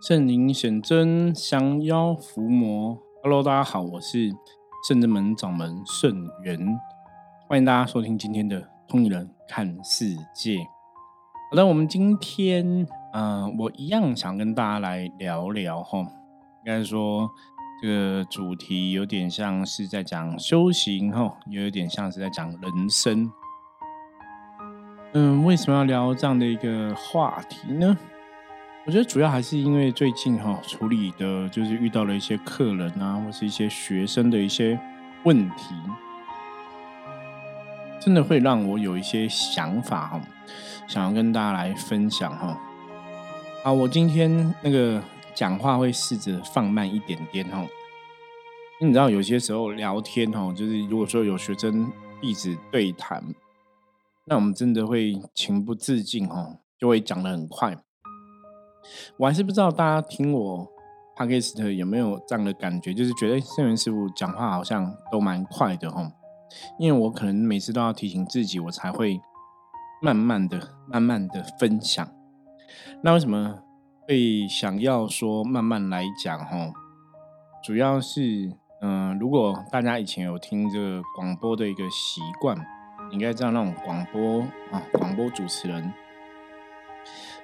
圣灵显真，降妖伏魔。Hello，大家好，我是圣真门掌门圣元，欢迎大家收听今天的《通灵人看世界》。好的，我们今天，嗯，我一样想跟大家来聊聊哈，应该说这个主题有点像是在讲修行哈，也有点像是在讲人生。嗯，为什么要聊这样的一个话题呢？我觉得主要还是因为最近哈处理的，就是遇到了一些客人啊，或是一些学生的一些问题，真的会让我有一些想法哈，想要跟大家来分享哈。啊，我今天那个讲话会试着放慢一点点哈，因为你知道有些时候聊天哈，就是如果说有学生弟子对谈。那我们真的会情不自禁哈，就会讲的很快。我还是不知道大家听我 podcast 有没有这样的感觉，就是觉得圣元师傅讲话好像都蛮快的哈。因为我可能每次都要提醒自己，我才会慢慢的、慢慢的分享。那为什么会想要说慢慢来讲哦？主要是嗯，如果大家以前有听这个广播的一个习惯。应该知道那种广播啊，广播主持人，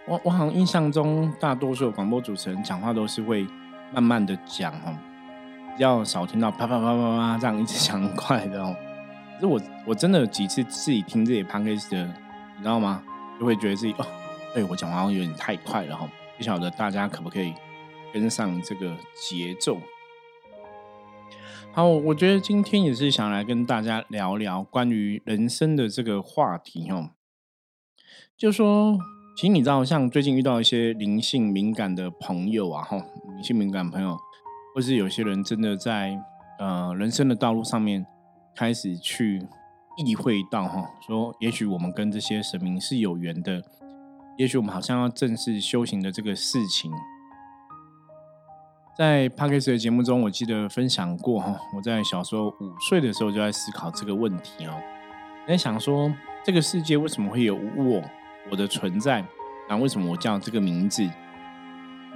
我我好像印象中，大多数广播主持人讲话都是会慢慢的讲哦，比较少听到啪啪啪啪啪这样一直讲快的哦。可是我我真的有几次自己听自己 p o d c a s 的，你知道吗？就会觉得自己哦，对我讲话有点太快了哈，不晓得大家可不可以跟上这个节奏。好，我觉得今天也是想来跟大家聊聊关于人生的这个话题哦。就说，其实你知道，像最近遇到一些灵性敏感的朋友啊，哈，灵性敏感朋友，或是有些人真的在呃人生的道路上面开始去意会到哈，说也许我们跟这些神明是有缘的，也许我们好像要正式修行的这个事情。在 p a r k e s 的节目中，我记得分享过哈，我在小时候五岁的时候就在思考这个问题哦，在想说这个世界为什么会有我，我的存在，那为什么我叫这个名字？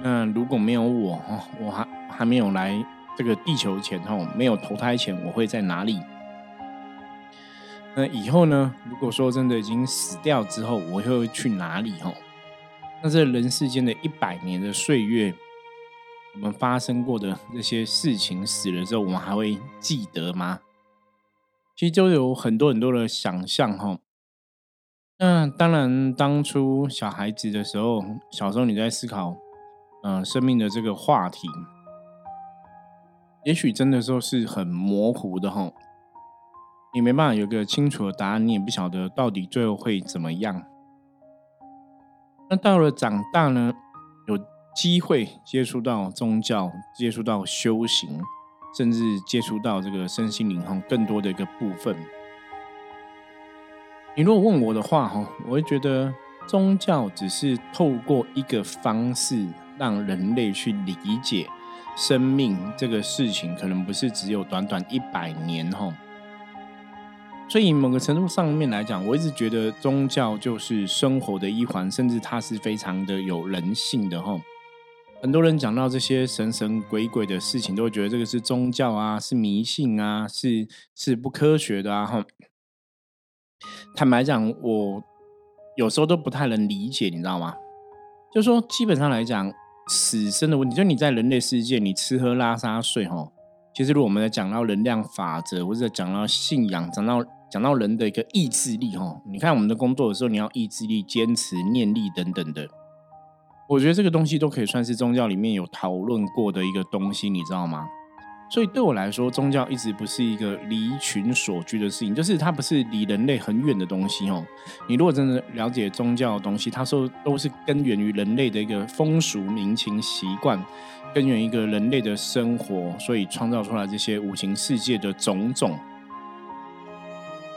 那如果没有我，我还还没有来这个地球前哈，没有投胎前，我会在哪里？那以后呢？如果说真的已经死掉之后，我会去哪里？哈，那这人世间的一百年的岁月。我们发生过的这些事情，死了之后，我们还会记得吗？其实就有很多很多的想象哈。那当然，当初小孩子的时候，小时候你在思考，嗯，生命的这个话题，也许真的时候是很模糊的哈。你没办法有个清楚的答案，你也不晓得到底最后会怎么样。那到了长大呢？有机会接触到宗教，接触到修行，甚至接触到这个身心灵哈更多的一个部分。你如果问我的话哈，我会觉得宗教只是透过一个方式让人类去理解生命这个事情，可能不是只有短短一百年哈。所以某个程度上面来讲，我一直觉得宗教就是生活的一环，甚至它是非常的有人性的哈。很多人讲到这些神神鬼鬼的事情，都会觉得这个是宗教啊，是迷信啊，是是不科学的啊。哈，坦白讲，我有时候都不太能理解，你知道吗？就说基本上来讲，死生的问题，就你在人类世界，你吃喝拉撒睡，哈，其实如果我们在讲到能量法则，或者讲到信仰，讲到讲到人的一个意志力，哈，你看我们的工作的时候，你要意志力、坚持、念力等等的。我觉得这个东西都可以算是宗教里面有讨论过的一个东西，你知道吗？所以对我来说，宗教一直不是一个离群所居的事情，就是它不是离人类很远的东西哦。你如果真的了解宗教的东西，它说都是根源于人类的一个风俗民情习惯，根源一个人类的生活，所以创造出来这些五行世界的种种。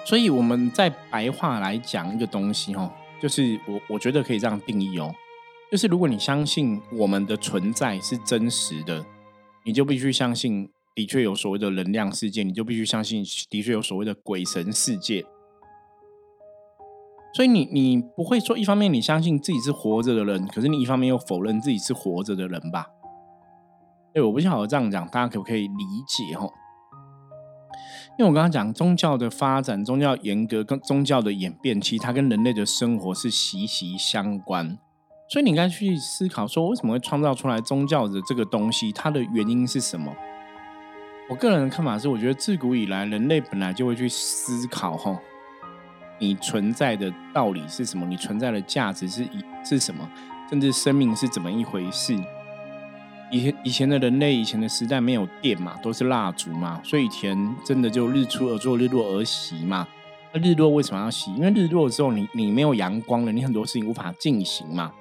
所以我们在白话来讲一个东西哦，就是我我觉得可以这样定义哦。就是如果你相信我们的存在是真实的，你就必须相信的确有所谓的能量世界，你就必须相信的确有所谓的鬼神世界。所以你你不会说一方面你相信自己是活着的人，可是你一方面又否认自己是活着的人吧？哎，我不晓得这样讲，大家可不可以理解？哈，因为我刚刚讲宗教的发展、宗教严格跟宗教的演变，其实它跟人类的生活是息息相关。所以你应该去思考说，为什么会创造出来宗教的这个东西？它的原因是什么？我个人的看法是，我觉得自古以来人类本来就会去思考，哈，你存在的道理是什么？你存在的价值是一是什么？甚至生命是怎么一回事？以前以前的人类，以前的时代没有电嘛，都是蜡烛嘛，所以以前真的就日出而作，日落而息嘛。那日落为什么要息？因为日落之后，你你没有阳光了，你很多事情无法进行嘛。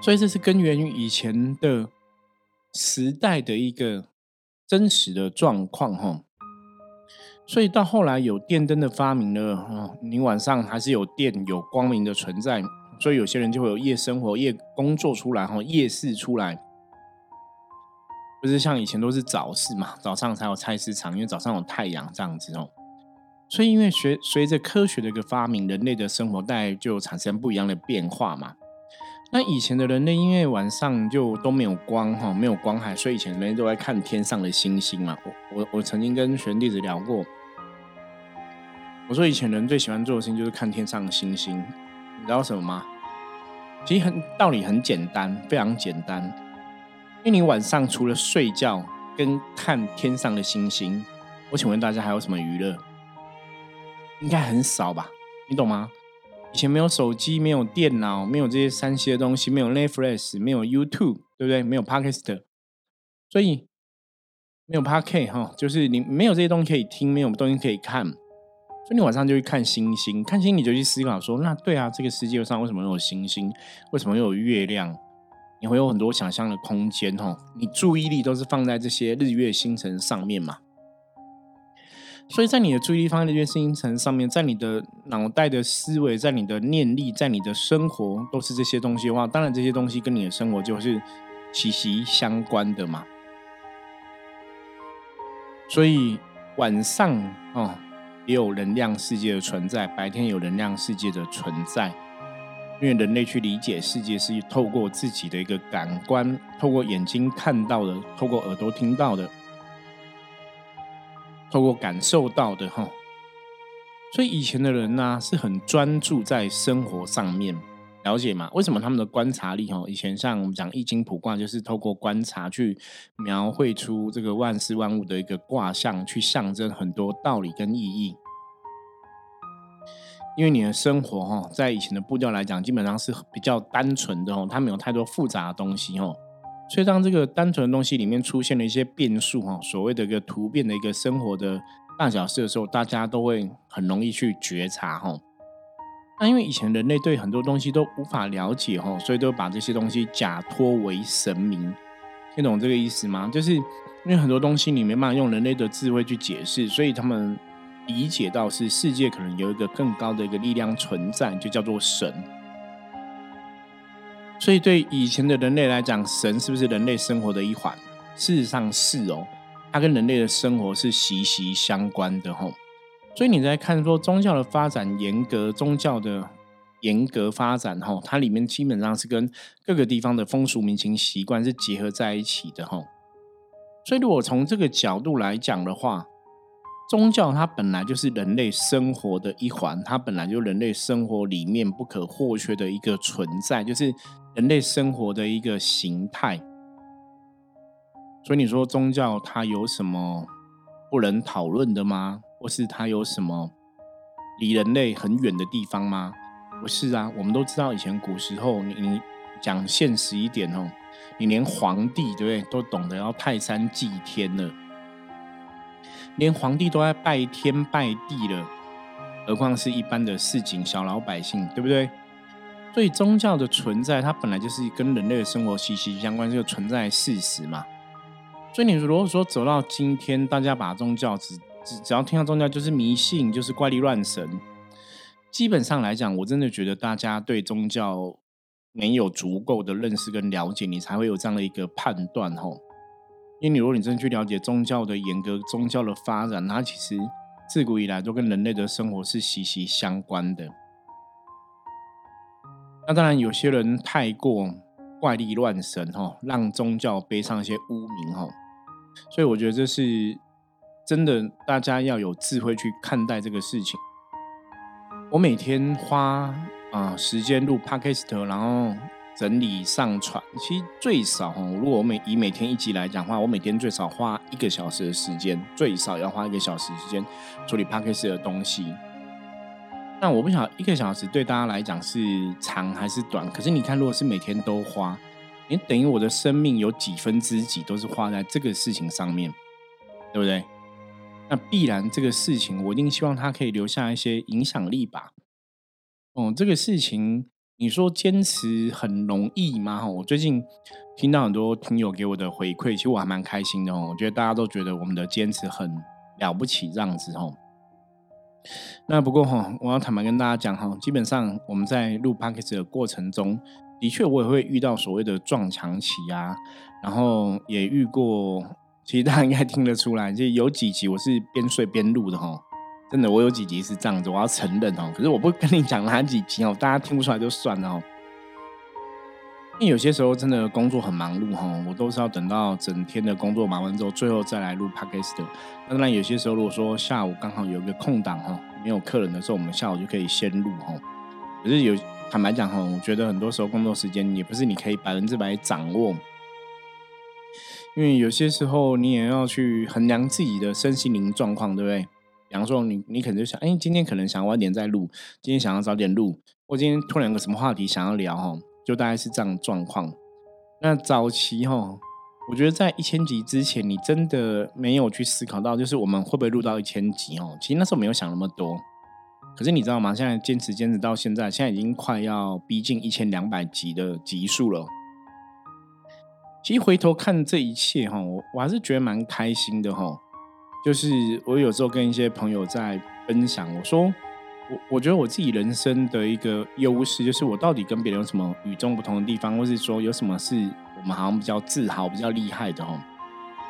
所以这是根源于以前的时代的一个真实的状况哈。所以到后来有电灯的发明了，你晚上还是有电有光明的存在，所以有些人就会有夜生活、夜工作出来哈，夜市出来。不是像以前都是早市嘛，早上才有菜市场，因为早上有太阳这样子哦。所以因为随随着科学的一个发明，人类的生活带就产生不一样的变化嘛。那以前的人类因为晚上就都没有光哈，没有光害，所以以前人类都在看天上的星星嘛。我我我曾经跟玄弟子聊过，我说以前人最喜欢做的事情就是看天上的星星，你知道什么吗？其实很道理很简单，非常简单。因为你晚上除了睡觉跟看天上的星星，我请问大家还有什么娱乐？应该很少吧？你懂吗？以前没有手机，没有电脑，没有这些三 C 的东西，没有 Netflix，没有 YouTube，对不对？没有 Podcast，所以没有 Podcast 哈，就是你没有这些东西可以听，没有东西可以看，所以你晚上就去看星星，看星星你就去思考说，那对啊，这个世界上为什么有星星？为什么有月亮？你会有很多想象的空间，吼，你注意力都是放在这些日月星辰上面嘛？所以在你的注意力放在日月星辰上面，在你的脑袋的思维，在你的念力，在你的生活都是这些东西的话，当然这些东西跟你的生活就是息息相关的嘛。所以晚上哦，也有能量世界的存在，白天有能量世界的存在。因为人类去理解世界是透过自己的一个感官，透过眼睛看到的，透过耳朵听到的，透过感受到的，哈。所以以前的人呢，是很专注在生活上面，了解吗？为什么他们的观察力，哈？以前像我们讲易经卜卦，就是透过观察去描绘出这个万事万物的一个卦象，去象征很多道理跟意义。因为你的生活哈，在以前的步调来讲，基本上是比较单纯的哦，它没有太多复杂的东西哦，所以当这个单纯的东西里面出现了一些变数哈，所谓的一个突变的一个生活的大小事的时候，大家都会很容易去觉察哈。那因为以前人类对很多东西都无法了解哈，所以都把这些东西假托为神明，听懂这个意思吗？就是因为很多东西你没办法用人类的智慧去解释，所以他们。理解到是世界可能有一个更高的一个力量存在，就叫做神。所以对以前的人类来讲，神是不是人类生活的一环？事实上是哦，它跟人类的生活是息息相关的吼。所以你在看说宗教的发展严格，宗教的严格发展吼，它里面基本上是跟各个地方的风俗民情习惯是结合在一起的吼。所以如果从这个角度来讲的话，宗教它本来就是人类生活的一环，它本来就人类生活里面不可或缺的一个存在，就是人类生活的一个形态。所以你说宗教它有什么不能讨论的吗？或是它有什么离人类很远的地方吗？不是啊，我们都知道以前古时候，你你讲现实一点哦，你连皇帝对不对都懂得要泰山祭天了。连皇帝都在拜天拜地了，何况是一般的市井小老百姓，对不对？所以宗教的存在，它本来就是跟人类的生活息息相关，这个存在事实嘛。所以你如果说走到今天，大家把宗教只只只要听到宗教就是迷信，就是怪力乱神，基本上来讲，我真的觉得大家对宗教没有足够的认识跟了解，你才会有这样的一个判断，吼。因为你如果你真的去了解宗教的严格、宗教的发展，它其实自古以来都跟人类的生活是息息相关的。那当然，有些人太过怪力乱神哈，让宗教背上一些污名哈。所以我觉得这是真的，大家要有智慧去看待这个事情。我每天花啊时间录 podcast，然后整理上传，其实最少哈，如果我每以每天一集来讲的话，我每天最少花一个小时的时间，最少要花一个小时时间处理 podcast 的东西。那我不晓得一个小时对大家来讲是长还是短，可是你看，如果是每天都花，你等于我的生命有几分之几都是花在这个事情上面，对不对？那必然这个事情，我一定希望它可以留下一些影响力吧。哦，这个事情你说坚持很容易吗？我最近听到很多听友给我的回馈，其实我还蛮开心的哦。我觉得大家都觉得我们的坚持很了不起，这样子哦。那不过哈，我要坦白跟大家讲哈，基本上我们在录 p o d c a s t 的过程中，的确我也会遇到所谓的撞墙期啊，然后也遇过，其实大家应该听得出来，就有几集我是边睡边录的哈，真的我有几集是这样子，我要承认哦，可是我不跟你讲哪几集哦，大家听不出来就算了哦。因为有些时候真的工作很忙碌哈，我都是要等到整天的工作忙完之后，最后再来录 podcast。当然有些时候如果说下午刚好有一个空档哈，没有客人的时候，我们下午就可以先录哈。可是有坦白讲哈，我觉得很多时候工作时间也不是你可以百分之百掌握，因为有些时候你也要去衡量自己的身心灵状况，对不对？比方说你你可能就想，哎，今天可能想晚点再录，今天想要早点录，或今天突然有个什么话题想要聊哈。就大概是这样状况。那早期哈，我觉得在一千集之前，你真的没有去思考到，就是我们会不会录到一千集哦？其实那时候没有想那么多。可是你知道吗？现在坚持坚持到现在，现在已经快要逼近一千两百集的集数了。其实回头看这一切哈，我我还是觉得蛮开心的哈。就是我有时候跟一些朋友在分享，我说。我我觉得我自己人生的一个优势，就是我到底跟别人有什么与众不同的地方，或是说有什么是我们好像比较自豪、比较厉害的哦。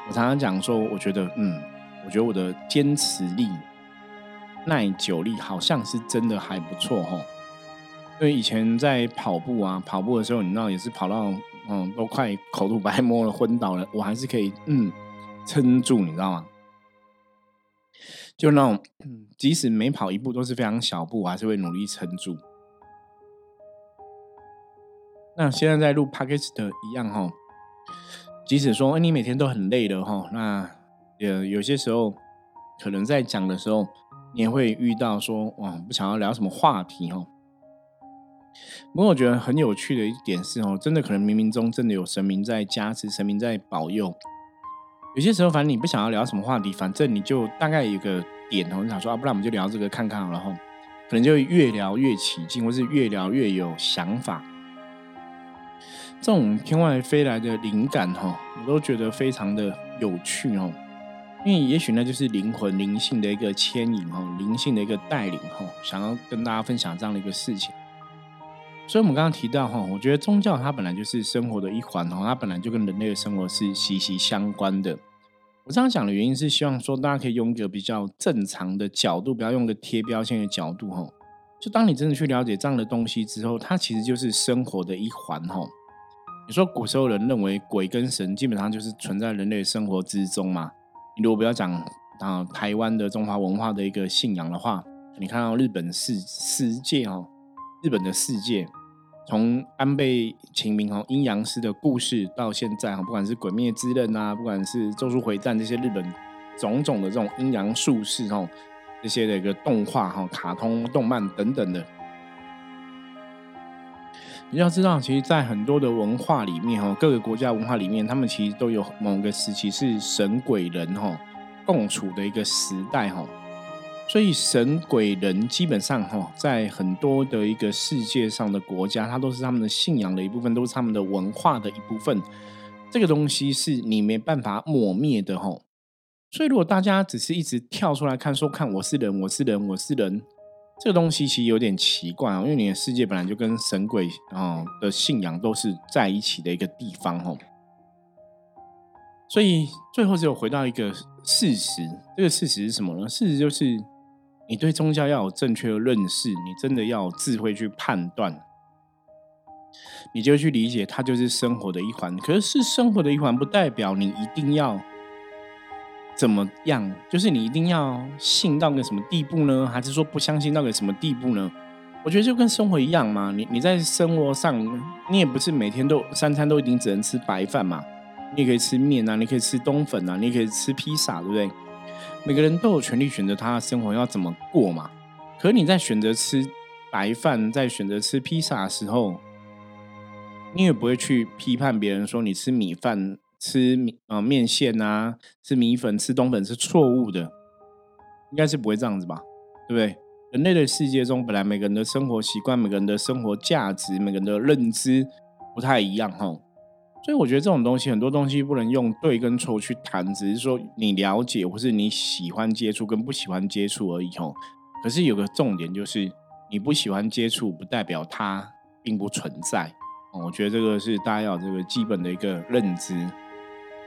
我常常讲说，我觉得，嗯，我觉得我的坚持力、耐久力好像是真的还不错哦。因为以前在跑步啊，跑步的时候，你知道也是跑到嗯都快口吐白沫了、昏倒了，我还是可以嗯撑住，你知道吗？就那种，即使每跑一步都是非常小步，我还是会努力撑住。那现在在录 podcast 一样哈，即使说你每天都很累的哈，那呃有些时候可能在讲的时候，你也会遇到说哇不想要聊什么话题哈。不过我觉得很有趣的一点是哦，真的可能冥冥中真的有神明在加持，神明在保佑。有些时候，反正你不想要聊什么话题，反正你就大概有个点头，你想说啊，不然我们就聊这个看看，然后可能就越聊越起劲，或是越聊越有想法。这种天外飞来的灵感，哈，我都觉得非常的有趣哦。因为也许那就是灵魂灵性的一个牵引，哈，灵性的一个带领，哈，想要跟大家分享这样的一个事情。所以，我们刚刚提到哈，我觉得宗教它本来就是生活的一环哈，它本来就跟人类的生活是息息相关的。我这样讲的原因是希望说，大家可以用一个比较正常的角度，不要用个贴标签的角度哈。就当你真的去了解这样的东西之后，它其实就是生活的一环哈。你说古时候人认为鬼跟神基本上就是存在人类生活之中嘛？你如果不要讲啊台湾的中华文化的一个信仰的话，你看到日本世世界哦，日本的世界。从安倍晴明哈阴阳师的故事到现在哈，不管是《鬼灭之刃》啊，不管是《咒术回战》这些日本种种的这种阴阳术士哈，这些的一个动画哈、卡通动漫等等的，你要知道，其实，在很多的文化里面哈，各个国家文化里面，他们其实都有某个时期是神鬼人哈共处的一个时代哈。所以神鬼人基本上哈，在很多的一个世界上的国家，它都是他们的信仰的一部分，都是他们的文化的一部分。这个东西是你没办法抹灭的哈。所以如果大家只是一直跳出来看，说看我是人，我是人，我是人，这个东西其实有点奇怪啊。因为你的世界本来就跟神鬼啊的信仰都是在一起的一个地方哈。所以最后只有回到一个事实，这个事实是什么呢？事实就是。你对宗教要有正确的认识，你真的要有智慧去判断。你就去理解它就是生活的一环。可是是生活的一环，不代表你一定要怎么样，就是你一定要信到个什么地步呢？还是说不相信到个什么地步呢？我觉得就跟生活一样嘛，你你在生活上，你也不是每天都三餐都一定只能吃白饭嘛，你也可以吃面啊，你可以吃冬粉啊，你也可以吃披萨，对不对？每个人都有权利选择他的生活要怎么过嘛。可你在选择吃白饭，在选择吃披萨的时候，你也不会去批判别人说你吃米饭、吃米啊面线啊、吃米粉、吃冬粉是错误的，应该是不会这样子吧？对不对？人类的世界中，本来每个人的生活习惯、每个人的生活价值、每个人的认知不太一样，哈。所以我觉得这种东西，很多东西不能用对跟错去谈，只是说你了解或是你喜欢接触跟不喜欢接触而已，吼。可是有个重点就是，你不喜欢接触，不代表它并不存在。我觉得这个是大家要这个基本的一个认知。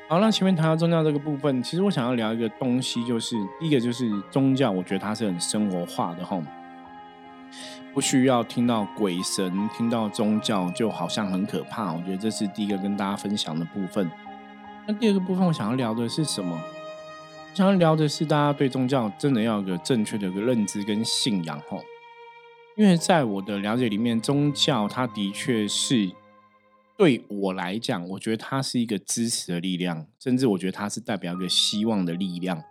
好，那前面谈到宗教这个部分，其实我想要聊一个东西，就是第一个就是宗教，我觉得它是很生活化的哈，不需要听到鬼神，听到宗教就好像很可怕。我觉得这是第一个跟大家分享的部分。那第二个部分，我想要聊的是什么？想要聊的是大家对宗教真的要有个正确的一个认知跟信仰哈，因为在我的了解里面，宗教它的确是。对我来讲，我觉得它是一个支持的力量，甚至我觉得它是代表一个希望的力量。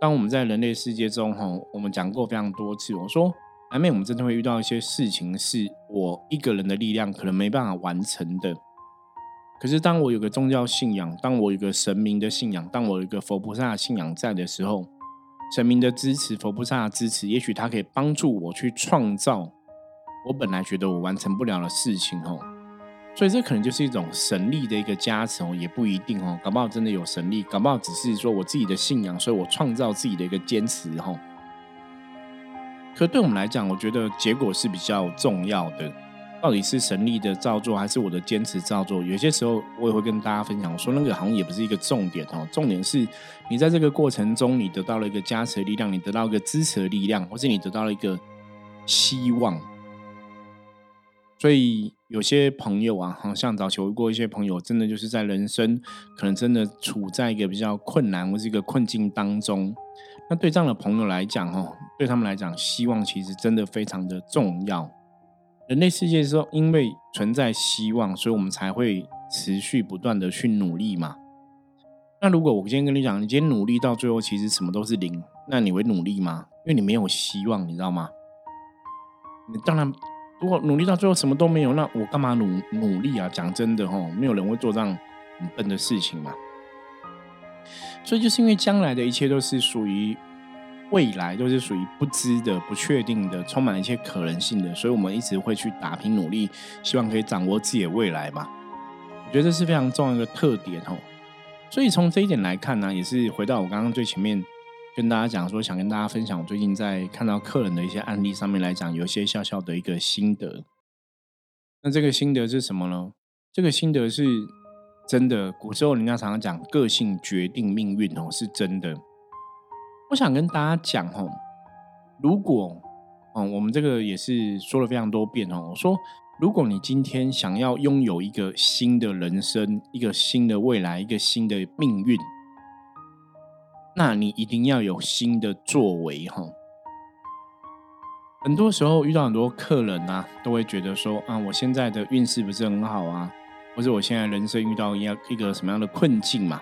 当我们在人类世界中，哈，我们讲过非常多次，我说难免我们真的会遇到一些事情，是我一个人的力量可能没办法完成的。可是当我有个宗教信仰，当我有个神明的信仰，当我有一个佛菩萨的信仰在的时候，神明的支持，佛菩萨的支持，也许它可以帮助我去创造我本来觉得我完成不了的事情，哦。所以这可能就是一种神力的一个加持哦，也不一定哦，搞不好真的有神力，搞不好只是说我自己的信仰，所以我创造自己的一个坚持哦。可对我们来讲，我觉得结果是比较重要的，到底是神力的造作，还是我的坚持造作？有些时候我也会跟大家分享，我说那个好像也不是一个重点哦，重点是你在这个过程中，你得到了一个加持的力量，你得到一个支持的力量，或是你得到了一个希望。所以有些朋友啊，好像早求过一些朋友，真的就是在人生可能真的处在一个比较困难或是一个困境当中。那对这样的朋友来讲，哦，对他们来讲，希望其实真的非常的重要。人类世界说，因为存在希望，所以我们才会持续不断的去努力嘛。那如果我今天跟你讲，你今天努力到最后其实什么都是零，那你会努力吗？因为你没有希望，你知道吗？你当然。如果努力到最后什么都没有，那我干嘛努努力啊？讲真的哦，没有人会做这样很笨的事情嘛。所以就是因为将来的一切都是属于未来，都是属于不知的、不确定的，充满了一些可能性的，所以我们一直会去打拼努力，希望可以掌握自己的未来嘛。我觉得这是非常重要的特点哦。所以从这一点来看呢，也是回到我刚刚最前面。跟大家讲说，想跟大家分享我最近在看到客人的一些案例上面来讲，有一些小小的一个心得。那这个心得是什么呢？这个心得是真的。古时候人家常常讲，个性决定命运哦，是真的。我想跟大家讲哦，如果嗯，我们这个也是说了非常多遍哦，我说，如果你今天想要拥有一个新的人生，一个新的未来，一个新的命运。那你一定要有新的作为哈。很多时候遇到很多客人啊，都会觉得说啊，我现在的运势不是很好啊，或者我现在人生遇到一样一个什么样的困境嘛？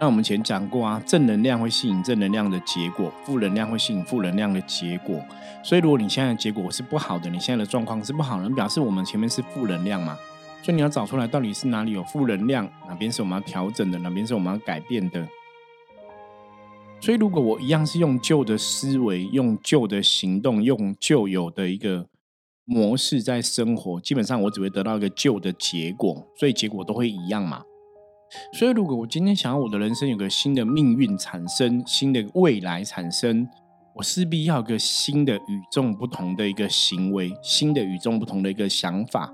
那我们前讲过啊，正能量会吸引正能量的结果，负能量会吸引负能量的结果。所以如果你现在的结果是不好的，你现在的状况是不好的，表示我们前面是负能量嘛？所以你要找出来到底是哪里有负能量，哪边是我们要调整的，哪边是我们要改变的。所以，如果我一样是用旧的思维、用旧的行动、用旧有的一个模式在生活，基本上我只会得到一个旧的结果，所以结果都会一样嘛。所以，如果我今天想要我的人生有个新的命运产生、新的未来产生，我势必要一个新的与众不同的一个行为、新的与众不同的一个想法。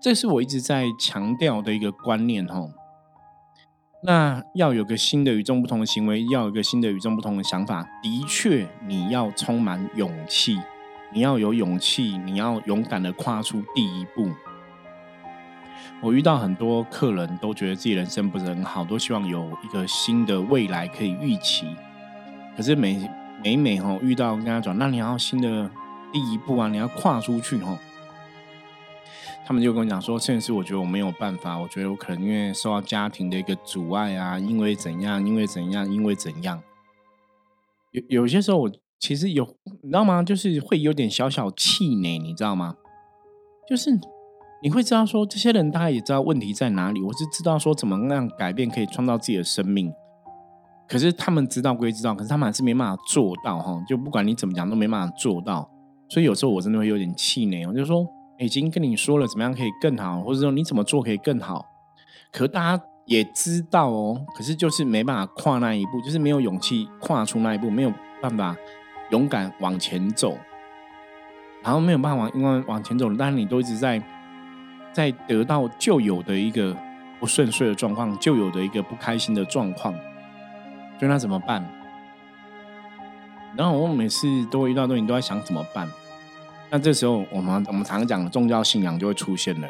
这是我一直在强调的一个观念，哈。那要有个新的与众不同的行为，要有个新的与众不同的想法，的确，你要充满勇气，你要有勇气，你要勇敢的跨出第一步。我遇到很多客人都觉得自己人生不是很好，都希望有一个新的未来可以预期。可是每每每哈遇到跟他讲，那你要新的第一步啊，你要跨出去哈。他们就跟我讲说，现在是我觉得我没有办法，我觉得我可能因为受到家庭的一个阻碍啊，因为怎样，因为怎样，因为怎样。有有些时候我其实有，你知道吗？就是会有点小小气馁，你知道吗？就是。你会知道说，这些人大概也知道问题在哪里。我是知道说，怎么样改变可以创造自己的生命。可是他们知道归知道，可是他们还是没办法做到哈。就不管你怎么讲，都没办法做到。所以有时候我真的会有点气馁。我就说，已经跟你说了怎么样可以更好，或者说你怎么做可以更好。可大家也知道哦，可是就是没办法跨那一步，就是没有勇气跨出那一步，没有办法勇敢往前走，然后没有办法往因为往前走，但是你都一直在。在得到旧有的一个不顺遂的状况，旧有的一个不开心的状况，所以那怎么办？然后我每次都会遇到东西，都在想怎么办。那这时候，我们我们常讲的宗教信仰就会出现了。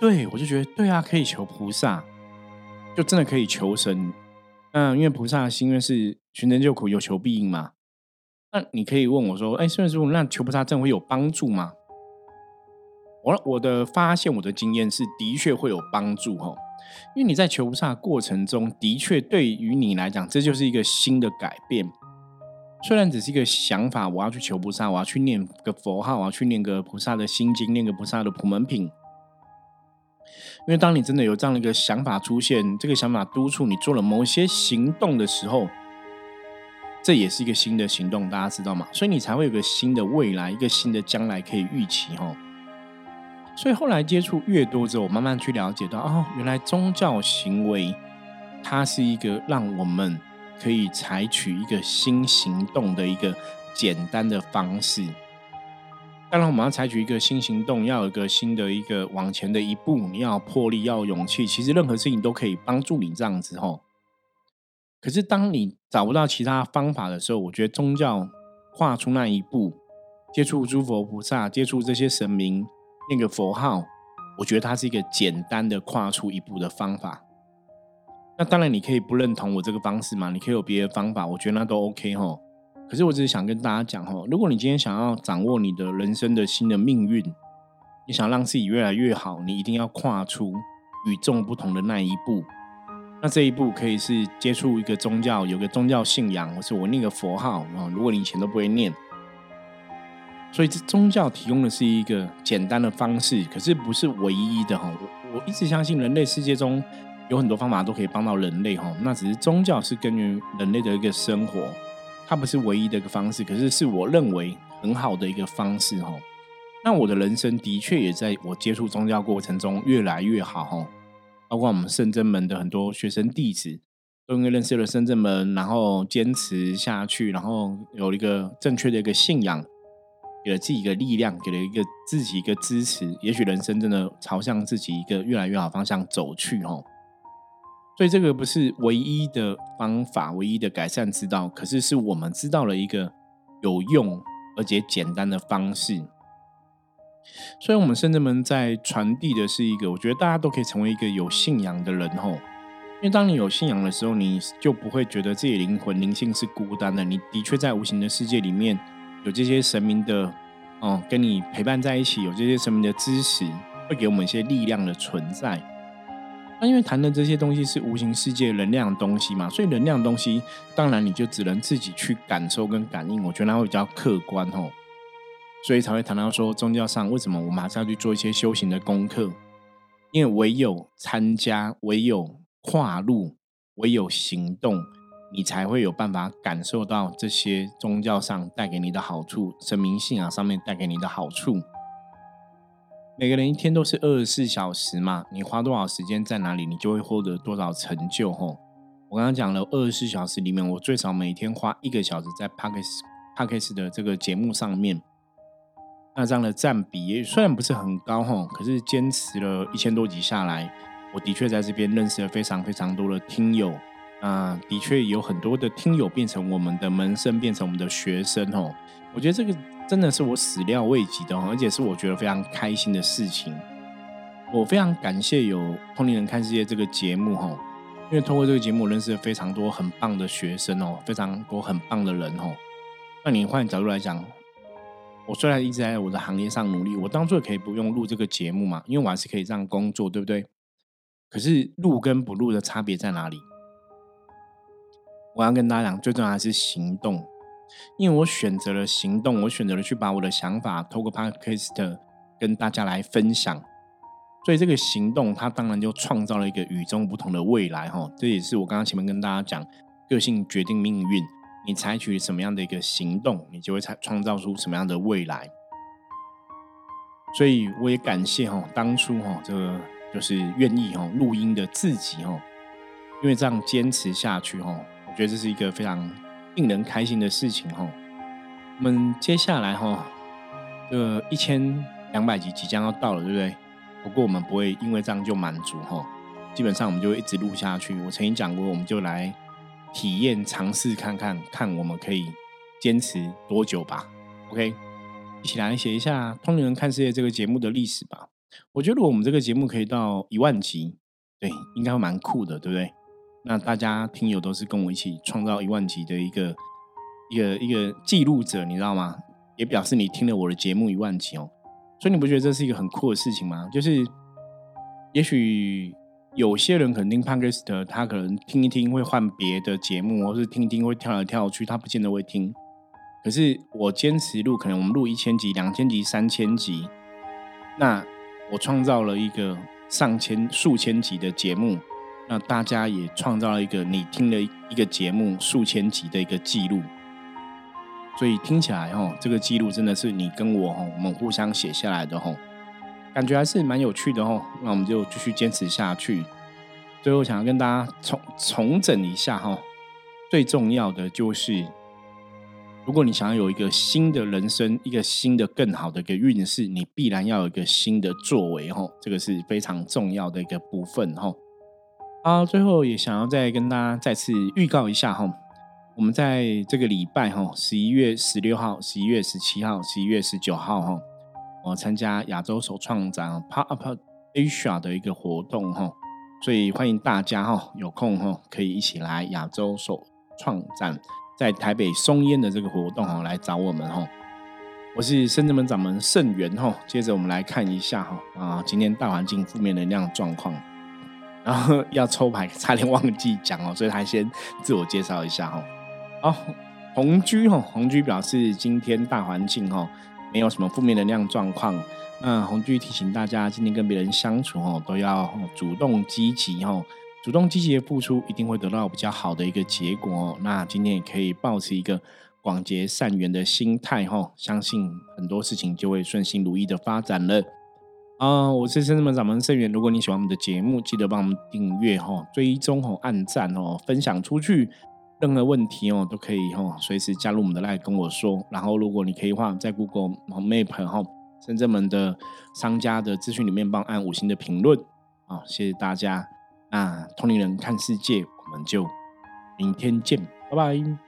对我就觉得，对啊，可以求菩萨，就真的可以求神。那因为菩萨的心愿是寻人救苦，有求必应嘛。那你可以问我说：“哎，圣人师傅，那求菩萨证会有帮助吗？”我我的发现，我的经验是，的确会有帮助哈。因为你在求菩萨过程中，的确对于你来讲，这就是一个新的改变。虽然只是一个想法，我要去求菩萨，我要去念个佛号，我要去念个菩萨的心经，念个菩萨的普门品。因为当你真的有这样的一个想法出现，这个想法督促你做了某些行动的时候，这也是一个新的行动，大家知道吗？所以你才会有个新的未来，一个新的将来可以预期哈。所以后来接触越多之后，我慢慢去了解到，哦，原来宗教行为它是一个让我们可以采取一个新行动的一个简单的方式。当然，我们要采取一个新行动，要有一个新的一个往前的一步，你要魄力，要勇气。其实任何事情都可以帮助你这样子吼。可是当你找不到其他方法的时候，我觉得宗教跨出那一步，接触诸佛菩萨，接触这些神明。念个佛号，我觉得它是一个简单的跨出一步的方法。那当然，你可以不认同我这个方式嘛？你可以有别的方法，我觉得那都 OK 哈。可是我只是想跟大家讲哈，如果你今天想要掌握你的人生的新的命运，你想让自己越来越好，你一定要跨出与众不同的那一步。那这一步可以是接触一个宗教，有个宗教信仰，或是我念个佛号啊。如果你以前都不会念。所以，这宗教提供的是一个简单的方式，可是不是唯一的哈。我我一直相信，人类世界中有很多方法都可以帮到人类哈。那只是宗教是根源人类的一个生活，它不是唯一的一个方式，可是是我认为很好的一个方式哈。那我的人生的确也在我接触宗教过程中越来越好哈。包括我们圣真门的很多学生弟子，都因为认识了圣真门，然后坚持下去，然后有一个正确的一个信仰。给了自己一个力量，给了一个自己一个支持，也许人生真的朝向自己一个越来越好方向走去哦。所以这个不是唯一的方法，唯一的改善之道，可是是我们知道了一个有用而且简单的方式。所以，我们圣人们在传递的是一个，我觉得大家都可以成为一个有信仰的人吼。因为当你有信仰的时候，你就不会觉得自己灵魂灵性是孤单的，你的确在无形的世界里面。有这些神明的哦，跟你陪伴在一起，有这些神明的支持，会给我们一些力量的存在。那因为谈的这些东西是无形世界能量的东西嘛，所以能量的东西，当然你就只能自己去感受跟感应。我觉得那会比较客观哦，所以才会谈到说宗教上为什么我马上要去做一些修行的功课，因为唯有参加，唯有跨入，唯有行动。你才会有办法感受到这些宗教上带给你的好处，神明信仰上面带给你的好处。每个人一天都是二十四小时嘛，你花多少时间在哪里，你就会获得多少成就。吼，我刚刚讲了二十四小时里面，我最少每天花一个小时在 p a r k e s Parks 的这个节目上面，那这样的占比也虽然不是很高，吼，可是坚持了一千多集下来，我的确在这边认识了非常非常多的听友。啊，的确有很多的听友变成我们的门生，变成我们的学生哦。我觉得这个真的是我始料未及的，而且是我觉得非常开心的事情。我非常感谢有《通灵人看世界》这个节目哈，因为通过这个节目认识了非常多很棒的学生哦，非常多很棒的人哦。那你换角度来讲，我虽然一直在我的行业上努力，我当初也可以不用录这个节目嘛，因为我还是可以这样工作，对不对？可是录跟不录的差别在哪里？我要跟大家讲，最重要还是行动，因为我选择了行动，我选择了去把我的想法透过 Podcast 跟大家来分享。所以这个行动，它当然就创造了一个与众不同的未来哈。这也是我刚刚前面跟大家讲，个性决定命运，你采取什么样的一个行动，你就会创创造出什么样的未来。所以我也感谢哈，当初哈这个就是愿意哈录音的自己哈，因为这样坚持下去哈，我觉得这是一个非常令人开心的事情哈。我们接下来哈，这一千两百集即将要到了，对不对？不过我们不会因为这样就满足哈，基本上我们就会一直录下去。我曾经讲过，我们就来体验尝试看看，看我们可以坚持多久吧。OK，一起来写一下《通灵人看世界》这个节目的历史吧。我觉得我们这个节目可以到一万集，对，应该会蛮酷的，对不对？那大家听友都是跟我一起创造一万集的一个一个一个记录者，你知道吗？也表示你听了我的节目一万集哦。所以你不觉得这是一个很酷的事情吗？就是，也许有些人可能听 Podcast，他可能听一听会换别的节目，或是听一听会跳来跳去，他不见得会听。可是我坚持录，可能我们录一千集、两千集、三千集，那我创造了一个上千、数千集的节目，那大家也创造了一个你听了一个节目数千集的一个记录。所以听起来哈，这个记录真的是你跟我哈，我们互相写下来的哈，感觉还是蛮有趣的哦。那我们就继续坚持下去。最后想要跟大家重重整一下哈，最重要的就是，如果你想要有一个新的人生，一个新的更好的一个运势，你必然要有一个新的作为哈，这个是非常重要的一个部分哈。好，最后也想要再跟大家再次预告一下哈。我们在这个礼拜哈，十一月十六号、十一月十七号、十一月十九号哈，我参加亚洲首创展 Pop Up Asia 的一个活动哈，所以欢迎大家哈，有空哈可以一起来亚洲首创展，在台北松烟的这个活动哈来找我们哈。我是深圳门掌门盛元哈，接着我们来看一下哈啊，今天大环境负面能量状况，然后要抽牌差点忘记讲哦，所以还先自我介绍一下哈。好，红居哈，红居表示今天大环境哈，没有什么负面能量状况。那红居提醒大家，今天跟别人相处哦，都要主动积极哦，主动积极的付出，一定会得到比较好的一个结果哦。那今天也可以保持一个广结善缘的心态哦，相信很多事情就会顺心如意的发展了。啊，我是深圳门掌门盛元，如果你喜欢我们的节目，记得帮我们订阅哈，追踪哦，按赞哦，分享出去。任何问题哦，都可以哈，随时加入我们的 line 跟我说。然后，如果你可以的话，在 Google Map 哈，深圳门的商家的资讯里面帮按五星的评论啊，谢谢大家。那通灵人看世界，我们就明天见，拜拜。